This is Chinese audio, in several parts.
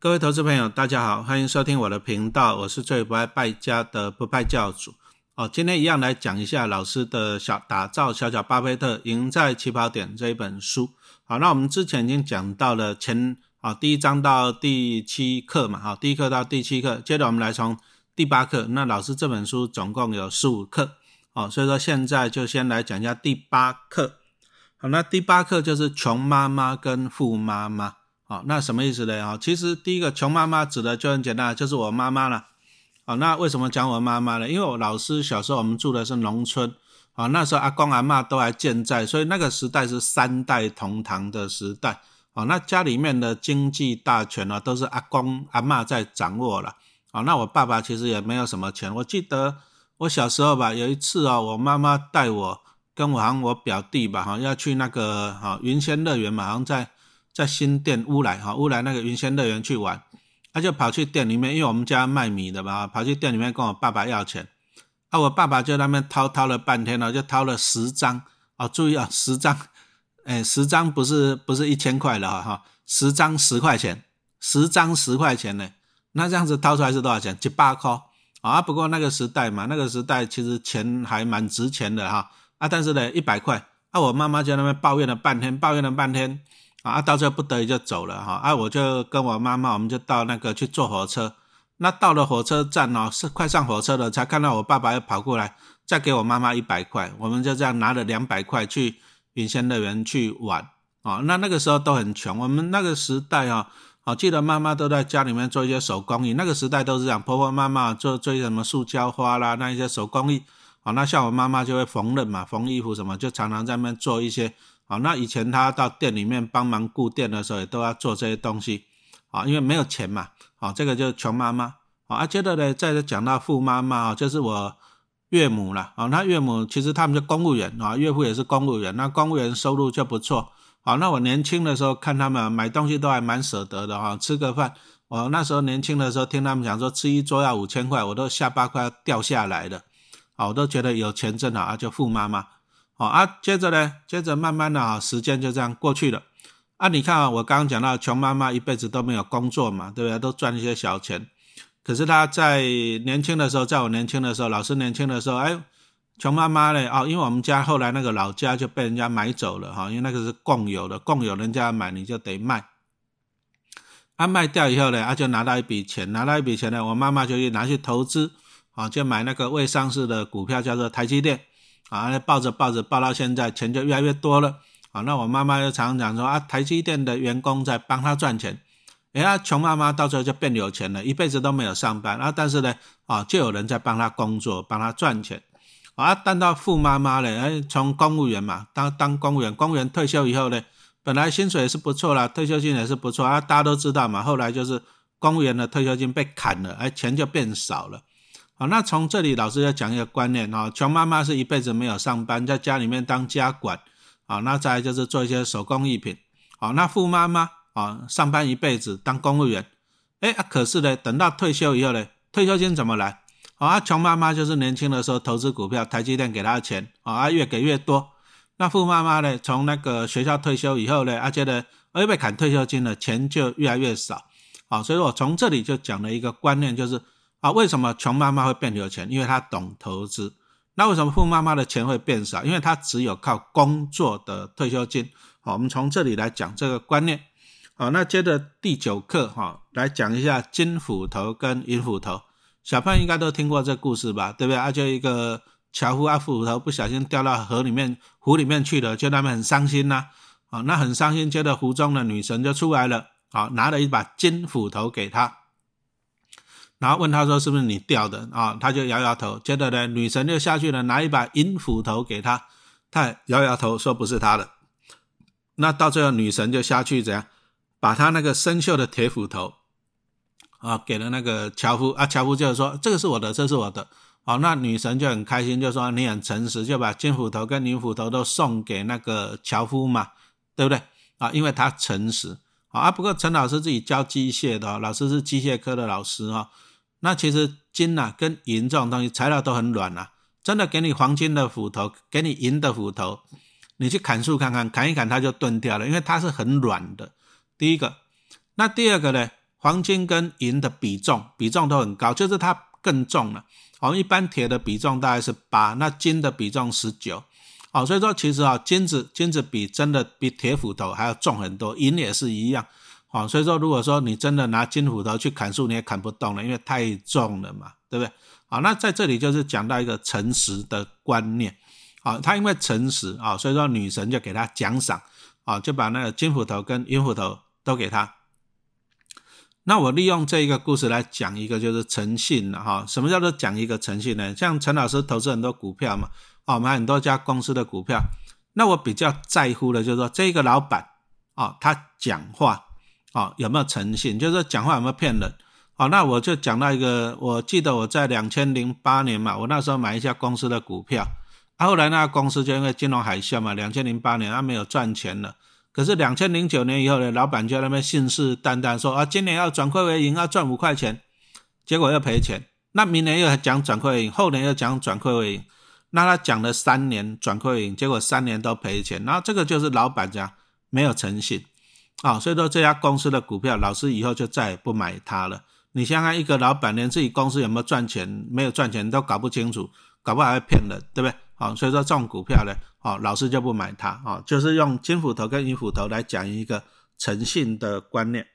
各位投资朋友，大家好，欢迎收听我的频道，我是最不爱败家的不败教主。哦，今天一样来讲一下老师的小打造小小巴菲特赢在起跑点这一本书。好，那我们之前已经讲到了前啊第一章到第七课嘛，好，第一课到第七课，接着我们来从第八课。那老师这本书总共有十五课，哦，所以说现在就先来讲一下第八课。好，那第八课就是穷妈妈跟富妈妈。哦，那什么意思呢？啊，其实第一个穷妈妈指的就很简单，就是我妈妈了。好，那为什么讲我妈妈呢？因为我老师小时候我们住的是农村，啊，那时候阿公阿妈都还健在，所以那个时代是三代同堂的时代。啊，那家里面的经济大权呢，都是阿公阿妈在掌握了。啊，那我爸爸其实也没有什么钱。我记得我小时候吧，有一次啊，我妈妈带我跟我好像我表弟吧，哈，要去那个哈云仙乐园嘛，好像在。在新店乌来哈乌来那个云仙乐园去玩，他就跑去店里面，因为我们家卖米的嘛，跑去店里面跟我爸爸要钱。啊，我爸爸就在那边掏掏了半天了，就掏了十张啊！注意啊，十张，哎，十张不是不是一千块了哈，十张十块钱，十张十块钱呢，那这样子掏出来是多少钱？七八块啊！不过那个时代嘛，那个时代其实钱还蛮值钱的哈啊！但是呢，一百块，啊，我妈妈就在那边抱怨了半天，抱怨了半天。啊，到最后不得已就走了哈，啊，我就跟我妈妈，我们就到那个去坐火车。那到了火车站哦，是快上火车了，才看到我爸爸又跑过来，再给我妈妈一百块。我们就这样拿了两百块去云仙乐园去玩啊。那那个时候都很穷，我们那个时代啊，我记得妈妈都在家里面做一些手工艺。那个时代都是这样，婆婆妈妈做做什么塑胶花啦，那一些手工艺。好，那像我妈妈就会缝纫嘛，缝衣服什么，就常常在那边做一些。好，那以前他到店里面帮忙顾店的时候，也都要做这些东西，啊，因为没有钱嘛，啊，这个就是穷妈妈，啊，接着呢，再讲到富妈妈啊，就是我岳母了，啊，那岳母其实他们是公务员啊，岳父也是公务员，那公务员收入就不错，好，那我年轻的时候看他们买东西都还蛮舍得的哈，吃个饭，我那时候年轻的时候听他们讲说吃一桌要五千块，我都下巴快要掉下来了，好，我都觉得有钱真好啊，就富妈妈。好啊，接着呢，接着慢慢的啊，时间就这样过去了。啊，你看啊，我刚刚讲到穷妈妈一辈子都没有工作嘛，对不对？都赚一些小钱。可是她在年轻的时候，在我年轻的时候，老师年轻的时候，哎，穷妈妈呢，哦，因为我们家后来那个老家就被人家买走了哈，因为那个是共有的，共有人家买你就得卖。啊，卖掉以后呢，啊，就拿到一笔钱，拿到一笔钱呢，我妈妈就去拿去投资，啊，就买那个未上市的股票，叫做台积电。啊，抱着抱着抱到现在，钱就越来越多了。啊，那我妈妈就常常讲说啊，台积电的员工在帮他赚钱。哎呀，穷妈妈到时候就变有钱了，一辈子都没有上班啊，但是呢，啊，就有人在帮他工作，帮他赚钱。啊，但到富妈妈呢，哎，从公务员嘛，当当公务员，公务员退休以后呢，本来薪水也是不错啦，退休金也是不错啊，大家都知道嘛。后来就是公务员的退休金被砍了，哎，钱就变少了。好，那从这里老师要讲一个观念啊，穷妈妈是一辈子没有上班，在家里面当家管，啊，那再就是做一些手工艺品，好，那富妈妈啊，上班一辈子当公务员，哎，可是呢，等到退休以后呢，退休金怎么来？啊，穷妈妈就是年轻的时候投资股票，台积电给她的钱，啊，越给越多，那富妈妈呢，从那个学校退休以后呢，而且呢，又被砍退休金了，钱就越来越少，好，所以我从这里就讲了一个观念，就是。啊，为什么穷妈妈会变有钱？因为她懂投资。那为什么富妈妈的钱会变少？因为她只有靠工作的退休金。好，我们从这里来讲这个观念。好，那接着第九课哈，来讲一下金斧头跟银斧头。小朋友应该都听过这故事吧？对不对？啊，就一个樵夫啊，斧头不小心掉到河里面、湖里面去了，就他们很伤心呐。啊，那很伤心，接着湖中的女神就出来了，好，拿了一把金斧头给他。然后问他说：“是不是你掉的啊？”他就摇摇头。接着呢，女神就下去了，拿一把银斧头给他，他摇摇头说：“不是他的。”那到最后，女神就下去怎样，把他那个生锈的铁斧头啊，给了那个樵夫啊。樵夫就是说：“这个是我的，这是我的。”好，那女神就很开心，就说：“你很诚实，就把金斧头跟银斧头都送给那个樵夫嘛，对不对？啊，因为他诚实。啊，不过陈老师自己教机械的，老师是机械科的老师啊。那其实金呐跟银这种东西材料都很软呐，真的给你黄金的斧头，给你银的斧头，你去砍树看看，砍一砍它就钝掉了，因为它是很软的。第一个，那第二个呢？黄金跟银的比重比重都很高，就是它更重了。我们，一般铁的比重大概是八，那金的比重十九。哦，所以说其实啊，金子金子比真的比铁斧头还要重很多，银也是一样。哦，所以说如果说你真的拿金斧头去砍树，你也砍不动了，因为太重了嘛，对不对？好，那在这里就是讲到一个诚实的观念。好，他因为诚实啊，所以说女神就给他奖赏啊，就把那个金斧头跟银斧头都给他。那我利用这一个故事来讲一个就是诚信了哈。什么叫做讲一个诚信呢？像陈老师投资很多股票嘛，哦，买很多家公司的股票。那我比较在乎的就是说这个老板啊，他讲话啊有没有诚信，就是讲话有没有骗人。好，那我就讲到一个，我记得我在两千零八年嘛，我那时候买一家公司的股票，啊，后来那个公司就因为金融海啸嘛，两千零八年它没有赚钱了。可是两千零九年以后呢，老板就在那边信誓旦旦说啊，今年要转亏为盈，要赚五块钱，结果又赔钱。那明年又讲转亏为盈，后年又讲转亏为盈，那他讲了三年转亏为盈，结果三年都赔钱。那这个就是老板讲没有诚信啊，所以说这家公司的股票，老师以后就再也不买它了。你想想，一个老板连自己公司有没有赚钱，没有赚钱都搞不清楚，搞不好还骗人，对不对？好，所以说这种股票呢，好，老师就不买它，啊，就是用金斧头跟银斧头来讲一个诚信的观念。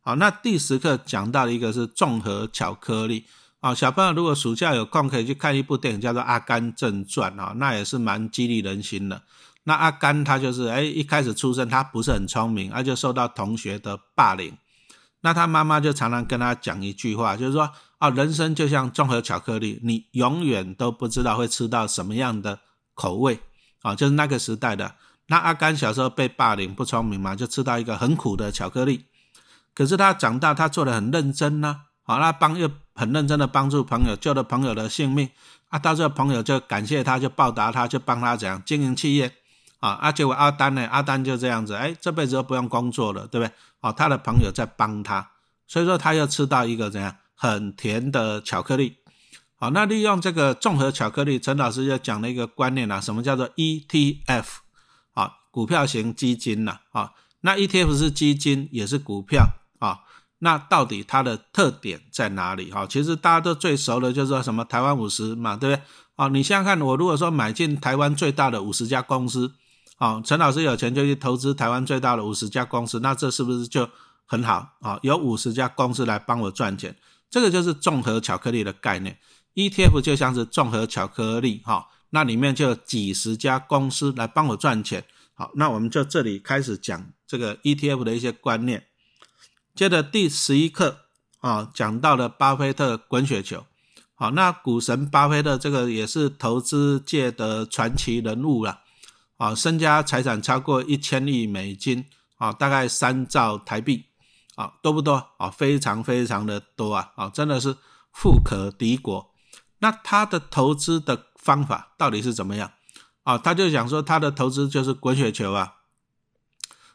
好，那第十课讲到的一个是综合巧克力，啊，小朋友如果暑假有空可以去看一部电影，叫做《阿甘正传》啊，那也是蛮激励人心的。那阿甘他就是，哎，一开始出生他不是很聪明，而就受到同学的霸凌。那他妈妈就常常跟他讲一句话，就是说啊，人生就像综合巧克力，你永远都不知道会吃到什么样的口味啊。就是那个时代的那阿甘小时候被霸凌不聪明嘛，就吃到一个很苦的巧克力。可是他长大，他做的很认真呢，好，那帮又很认真的帮助朋友，救了朋友的性命啊。到时候朋友就感谢他，就报答他，就帮他怎样经营企业。啊，啊，结果阿丹呢？阿丹就这样子，哎，这辈子都不用工作了，对不对？哦，他的朋友在帮他，所以说他又吃到一个怎样很甜的巧克力。好，那利用这个综合巧克力，陈老师就讲了一个观念啊，什么叫做 ETF？啊，股票型基金呐，啊，那 ETF 是基金也是股票啊，那到底它的特点在哪里？哈，其实大家都最熟的就是说什么台湾五十嘛，对不对？啊，你想想看，我如果说买进台湾最大的五十家公司。哦，陈老师有钱就去投资台湾最大的五十家公司，那这是不是就很好啊？有五十家公司来帮我赚钱，这个就是综合巧克力的概念。ETF 就像是综合巧克力，哈，那里面就有几十家公司来帮我赚钱。好，那我们就这里开始讲这个 ETF 的一些观念。接着第十一课啊，讲到了巴菲特滚雪球。好，那股神巴菲特这个也是投资界的传奇人物了。啊身家财产超过一千亿美金，啊，大概三兆台币，啊，多不多？啊，非常非常的多啊，啊，真的是富可敌国。那他的投资的方法到底是怎么样？啊，他就讲说他的投资就是滚雪球啊，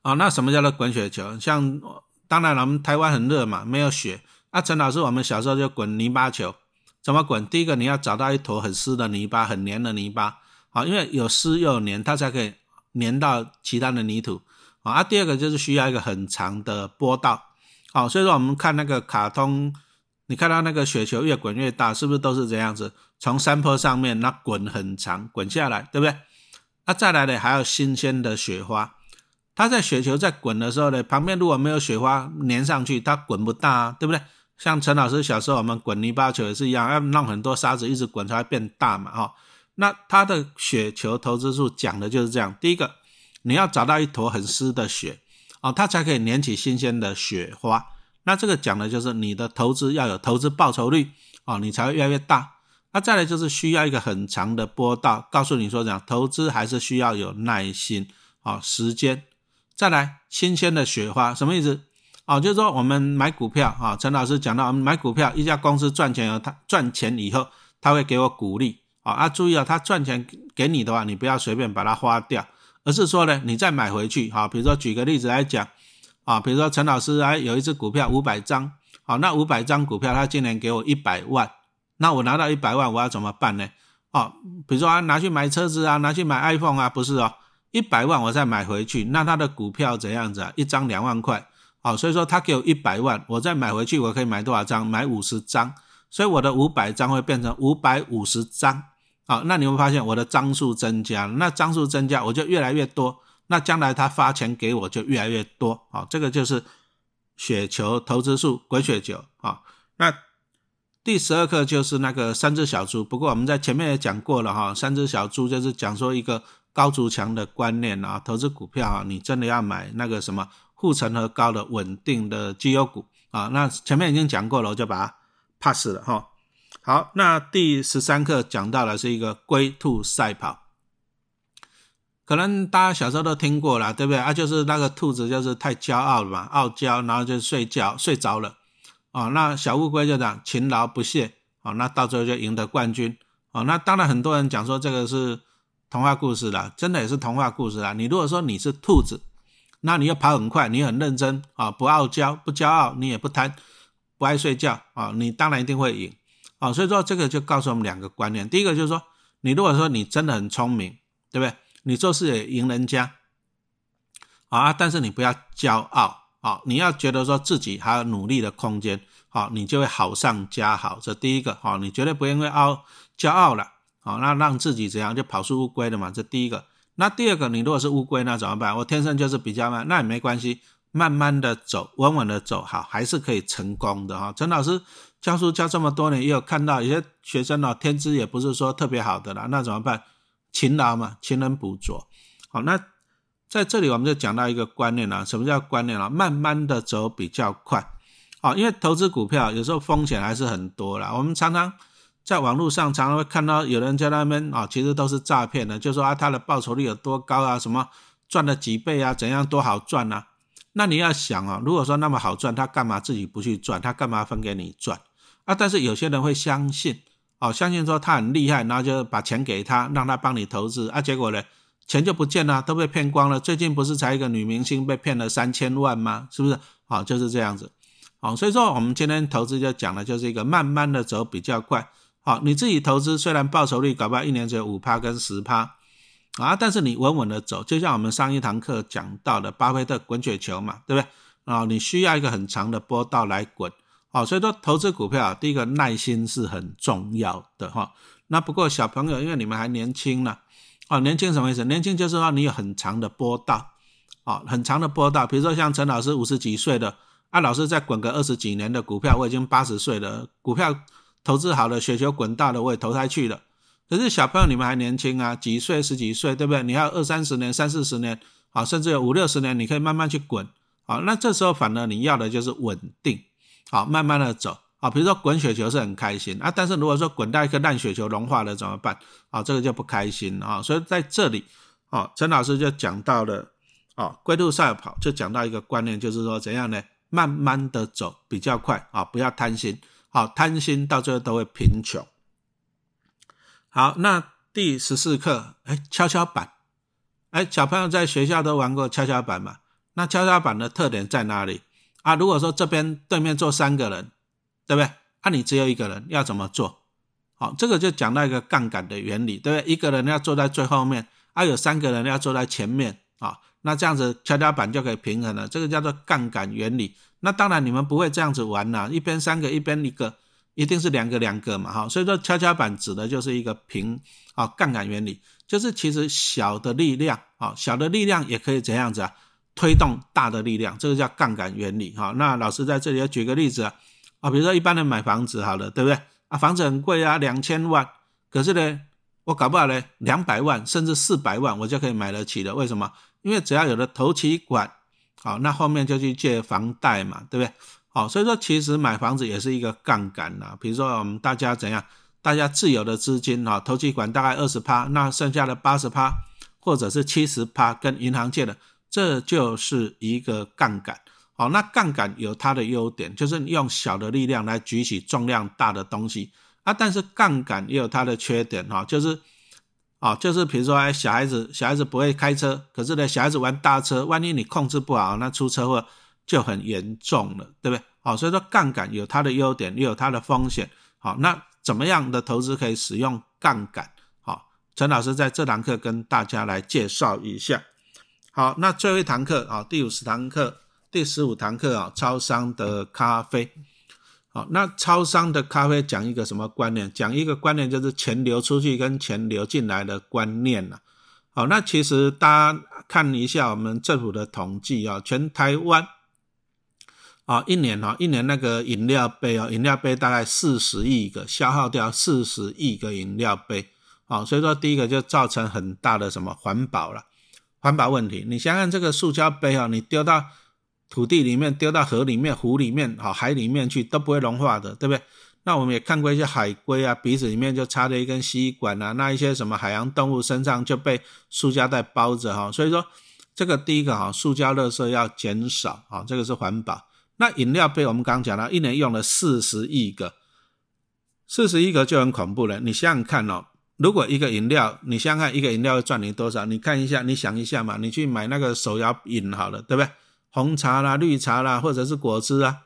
啊，那什么叫做滚雪球？像当然了，我们台湾很热嘛，没有雪。啊，陈老师，我们小时候就滚泥巴球，怎么滚？第一个你要找到一坨很湿的泥巴，很黏的泥巴。好，因为有湿又有黏，它才可以粘到其他的泥土。啊，第二个就是需要一个很长的波道。好，所以说我们看那个卡通，你看到那个雪球越滚越大，是不是都是这样子？从山坡上面那滚很长，滚下来，对不对？那再来呢，还有新鲜的雪花。它在雪球在滚的时候呢，旁边如果没有雪花粘上去，它滚不大，对不对？像陈老师小时候我们滚泥巴球也是一样，要弄很多沙子一直滚才会变大嘛，哈。那他的雪球投资术讲的就是这样：第一个，你要找到一坨很湿的雪啊，它才可以粘起新鲜的雪花。那这个讲的就是你的投资要有投资报酬率啊，你才会越来越大。那再来就是需要一个很长的波道，告诉你说讲投资还是需要有耐心啊，时间。再来新鲜的雪花什么意思哦？就是说我们买股票啊，陈老师讲到，我们买股票，一家公司赚钱后，他赚钱以后，他会给我鼓励。啊！注意啊，他赚钱给你的话，你不要随便把它花掉，而是说呢，你再买回去。好，比如说举个例子来讲，啊，比如说陈老师哎有一只股票五百张，好，那五百张股票他今年给我一百万，那我拿到一百万我要怎么办呢？哦，比如说啊拿去买车子啊，拿去买 iPhone 啊，不是哦，一百万我再买回去，那他的股票怎样子啊？一张两万块，好，所以说他给我一百万，我再买回去，我可以买多少张？买五十张，所以我的五百张会变成五百五十张。好，那你会发现我的张数增加，那张数增加，我就越来越多，那将来他发钱给我就越来越多。好，这个就是雪球投资术，滚雪球。啊，那第十二课就是那个三只小猪，不过我们在前面也讲过了哈，三只小猪就是讲说一个高筑墙的观念啊，投资股票啊，你真的要买那个什么。护城河高的稳定的绩优股啊，那前面已经讲过了，我就把它 pass 了哈。好，那第十三课讲到的是一个龟兔赛跑，可能大家小时候都听过了，对不对啊？就是那个兔子就是太骄傲了嘛，傲娇，然后就睡觉睡着了啊。那小乌龟就讲勤劳不懈啊，那到最后就赢得冠军啊。那当然很多人讲说这个是童话故事了，真的也是童话故事啦。你如果说你是兔子。那你要跑很快，你很认真啊，不傲娇，不骄傲，你也不贪，不爱睡觉啊，你当然一定会赢啊。所以说这个就告诉我们两个观念，第一个就是说，你如果说你真的很聪明，对不对？你做事也赢人家啊，但是你不要骄傲啊，你要觉得说自己还有努力的空间，好，你就会好上加好。这第一个好，你绝对不因为傲骄傲了，好，那让自己怎样就跑输乌龟的嘛，这第一个。那第二个，你如果是乌龟，那怎么办？我天生就是比较慢，那也没关系，慢慢的走，稳稳的走，好，还是可以成功的哈。陈老师教书教这么多年，也有看到有些学生哦，天资也不是说特别好的啦，那怎么办？勤劳嘛，勤能补拙。好，那在这里我们就讲到一个观念了，什么叫观念了？慢慢的走比较快，好，因为投资股票有时候风险还是很多啦，我们常常。在网络上常常会看到有人在那边啊，其实都是诈骗的，就说啊他的报酬率有多高啊，什么赚了几倍啊，怎样多好赚啊？那你要想啊，如果说那么好赚，他干嘛自己不去赚？他干嘛分给你赚啊？但是有些人会相信，哦，相信说他很厉害，然后就把钱给他，让他帮你投资啊，结果呢，钱就不见了，都被骗光了。最近不是才一个女明星被骗了三千万吗？是不是？好，就是这样子。好，所以说我们今天投资就讲的就是一个慢慢的走比较快。好，你自己投资虽然报酬率搞不好一年只有五趴跟十趴啊，但是你稳稳的走，就像我们上一堂课讲到的巴菲特滚雪球嘛，对不对啊？你需要一个很长的波道来滚，好，所以说投资股票第一个耐心是很重要的哈。那不过小朋友，因为你们还年轻呢，哦，年轻什么意思？年轻就是说你有很长的波道，哦，很长的波道，比如说像陈老师五十几岁的，啊，老师再滚个二十几年的股票，我已经八十岁了，股票。投资好了，雪球滚大了，我也投胎去了。可是小朋友，你们还年轻啊，几岁、十几岁，对不对？你还有二三十年、三四十年，啊，甚至有五六十年，你可以慢慢去滚，啊，那这时候反而你要的就是稳定，好，慢慢的走，啊，比如说滚雪球是很开心啊，但是如果说滚到一颗烂雪球融化了怎么办？啊，这个就不开心啊。所以在这里，啊，陈老师就讲到了，啊，龟兔赛跑就讲到一个观念，就是说怎样呢？慢慢的走比较快，啊，不要贪心。好，贪心到最后都会贫穷。好，那第十四课，哎，跷跷板，哎，小朋友在学校都玩过跷跷板嘛？那跷跷板的特点在哪里啊？如果说这边对面坐三个人，对不对？啊，你只有一个人，要怎么做？好，这个就讲到一个杠杆的原理，对不对？一个人要坐在最后面，啊，有三个人要坐在前面，啊，那这样子跷跷板就可以平衡了。这个叫做杠杆原理。那当然，你们不会这样子玩呐，一边三个，一边一个，一定是两个两个嘛，哈。所以说，跷跷板指的就是一个平啊杠杆原理，就是其实小的力量啊，小的力量也可以怎样子啊，推动大的力量，这个叫杠杆原理哈。那老师在这里要举个例子啊，啊，比如说一般人买房子好了，对不对啊？房子很贵啊，两千万，可是呢，我搞不好呢，两百万甚至四百万，我就可以买得起的。为什么？因为只要有了头期款。好，那后面就去借房贷嘛，对不对？好，所以说其实买房子也是一个杠杆呐。比如说我们大家怎样，大家自有的资金哈，投机款大概二十趴，那剩下的八十趴或者是七十趴跟银行借的，这就是一个杠杆。好，那杠杆有它的优点，就是用小的力量来举起重量大的东西啊。但是杠杆也有它的缺点哈，就是。啊，就是比如说，哎，小孩子，小孩子不会开车，可是呢，小孩子玩大车，万一你控制不好，那出车祸就很严重了，对不对？好，所以说杠杆有它的优点，也有它的风险。好，那怎么样的投资可以使用杠杆？好，陈老师在这堂课跟大家来介绍一下。好，那最后一堂课啊，第五十堂课第十五堂课啊，超商的咖啡。好，那超商的咖啡讲一个什么观念？讲一个观念就是钱流出去跟钱流进来的观念了。好，那其实大家看一下我们政府的统计啊，全台湾啊一年啊一年那个饮料杯啊，饮料杯大概四十亿个，消耗掉四十亿个饮料杯。啊，所以说第一个就造成很大的什么环保了。环保问题，你想想这个塑胶杯啊，你丢到土地里面、丢到河里面、湖里面、好海里面去都不会融化的，对不对？那我们也看过一些海龟啊，鼻子里面就插着一根吸管啊，那一些什么海洋动物身上就被塑胶袋包着哈。所以说这个第一个哈，塑胶垃圾要减少啊，这个是环保。那饮料杯我们刚刚讲了，一年用了四十亿个，四十亿个就很恐怖了。你想想看哦。如果一个饮料，你想想看，一个饮料会赚你多少？你看一下，你想一下嘛，你去买那个手摇饮好了，对不对？红茶啦、绿茶啦，或者是果汁啊，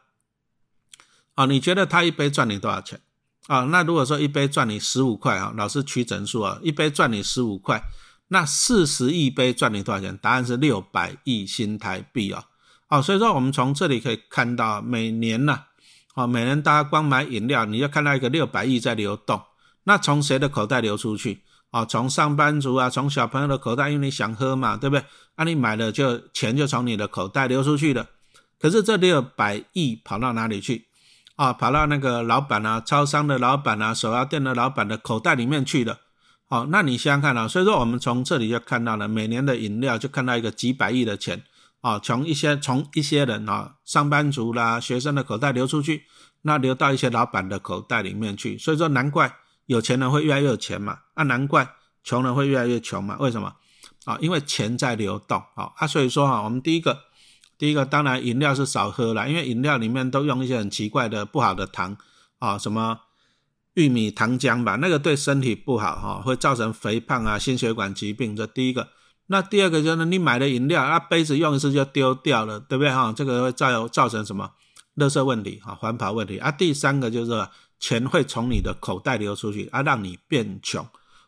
啊，你觉得他一杯赚你多少钱？啊，那如果说一杯赚你十五块啊，老师取整数啊，一杯赚你十五块，那四十亿杯赚你多少钱？答案是六百亿新台币啊！啊，所以说我们从这里可以看到，每年呢，啊，每年大家光买饮料，你就看到一个六百亿在流动。那从谁的口袋流出去啊？从上班族啊，从小朋友的口袋，因为你想喝嘛，对不对？啊，你买了就钱就从你的口袋流出去了。可是这六百亿跑到哪里去啊？跑到那个老板啊、超商的老板啊、手摇店的老板的口袋里面去了。好，那你想想看啊，所以说我们从这里就看到了，每年的饮料就看到一个几百亿的钱啊，从一些从一些人啊，上班族啦、学生的口袋流出去，那流到一些老板的口袋里面去。所以说难怪。有钱人会越来越有钱嘛？啊，难怪穷人会越来越穷嘛？为什么？啊，因为钱在流动啊！啊，所以说哈，我们第一个，第一个当然饮料是少喝了，因为饮料里面都用一些很奇怪的不好的糖啊，什么玉米糖浆吧，那个对身体不好哈，会造成肥胖啊、心血管疾病。这第一个。那第二个就是你买的饮料啊，杯子用一次就丢掉了，对不对哈？这个会造造成什么？垃圾问题啊，环保问题啊。第三个就是。钱会从你的口袋流出去，啊，让你变穷，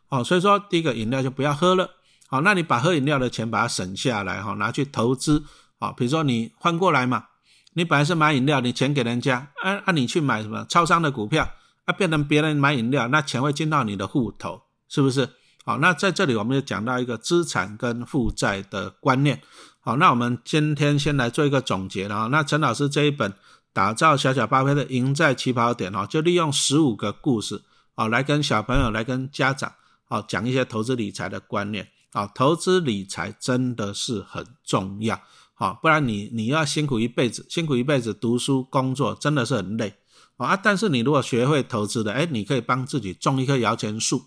哦，所以说第一个饮料就不要喝了，好，那你把喝饮料的钱把它省下来，哈，拿去投资，啊，比如说你换过来嘛，你本来是买饮料，你钱给人家，啊啊，你去买什么超商的股票，啊，变成别人买饮料，那钱会进到你的户头，是不是？好，那在这里我们就讲到一个资产跟负债的观念，好，那我们今天先来做一个总结了，那陈老师这一本。打造小小巴菲特赢在起跑点哦，就利用十五个故事啊，来跟小朋友、来跟家长哦讲一些投资理财的观念啊。投资理财真的是很重要啊，不然你你要辛苦一辈子，辛苦一辈子读书工作真的是很累啊。但是你如果学会投资的，哎，你可以帮自己种一棵摇钱树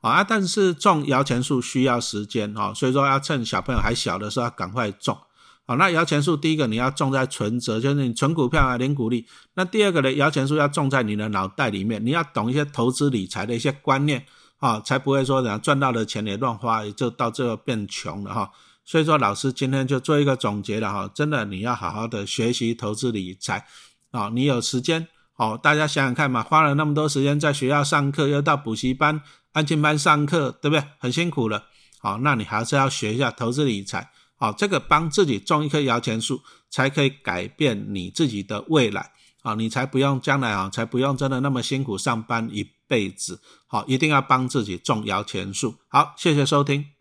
啊。但是种摇钱树需要时间啊，所以说要趁小朋友还小的时候赶快种。好，那摇钱树第一个你要种在存折，就是你存股票啊，领股利。那第二个呢，摇钱树要种在你的脑袋里面，你要懂一些投资理财的一些观念啊，才不会说然后赚到的钱也乱花，也就到最后变穷了哈。所以说，老师今天就做一个总结了哈，真的你要好好的学习投资理财啊。你有时间哦，大家想想看嘛，花了那么多时间在学校上课，又到补习班、安静班上课，对不对？很辛苦了。好，那你还是要学一下投资理财。好，这个帮自己种一棵摇钱树，才可以改变你自己的未来。好，你才不用将来啊，才不用真的那么辛苦上班一辈子。好，一定要帮自己种摇钱树。好，谢谢收听。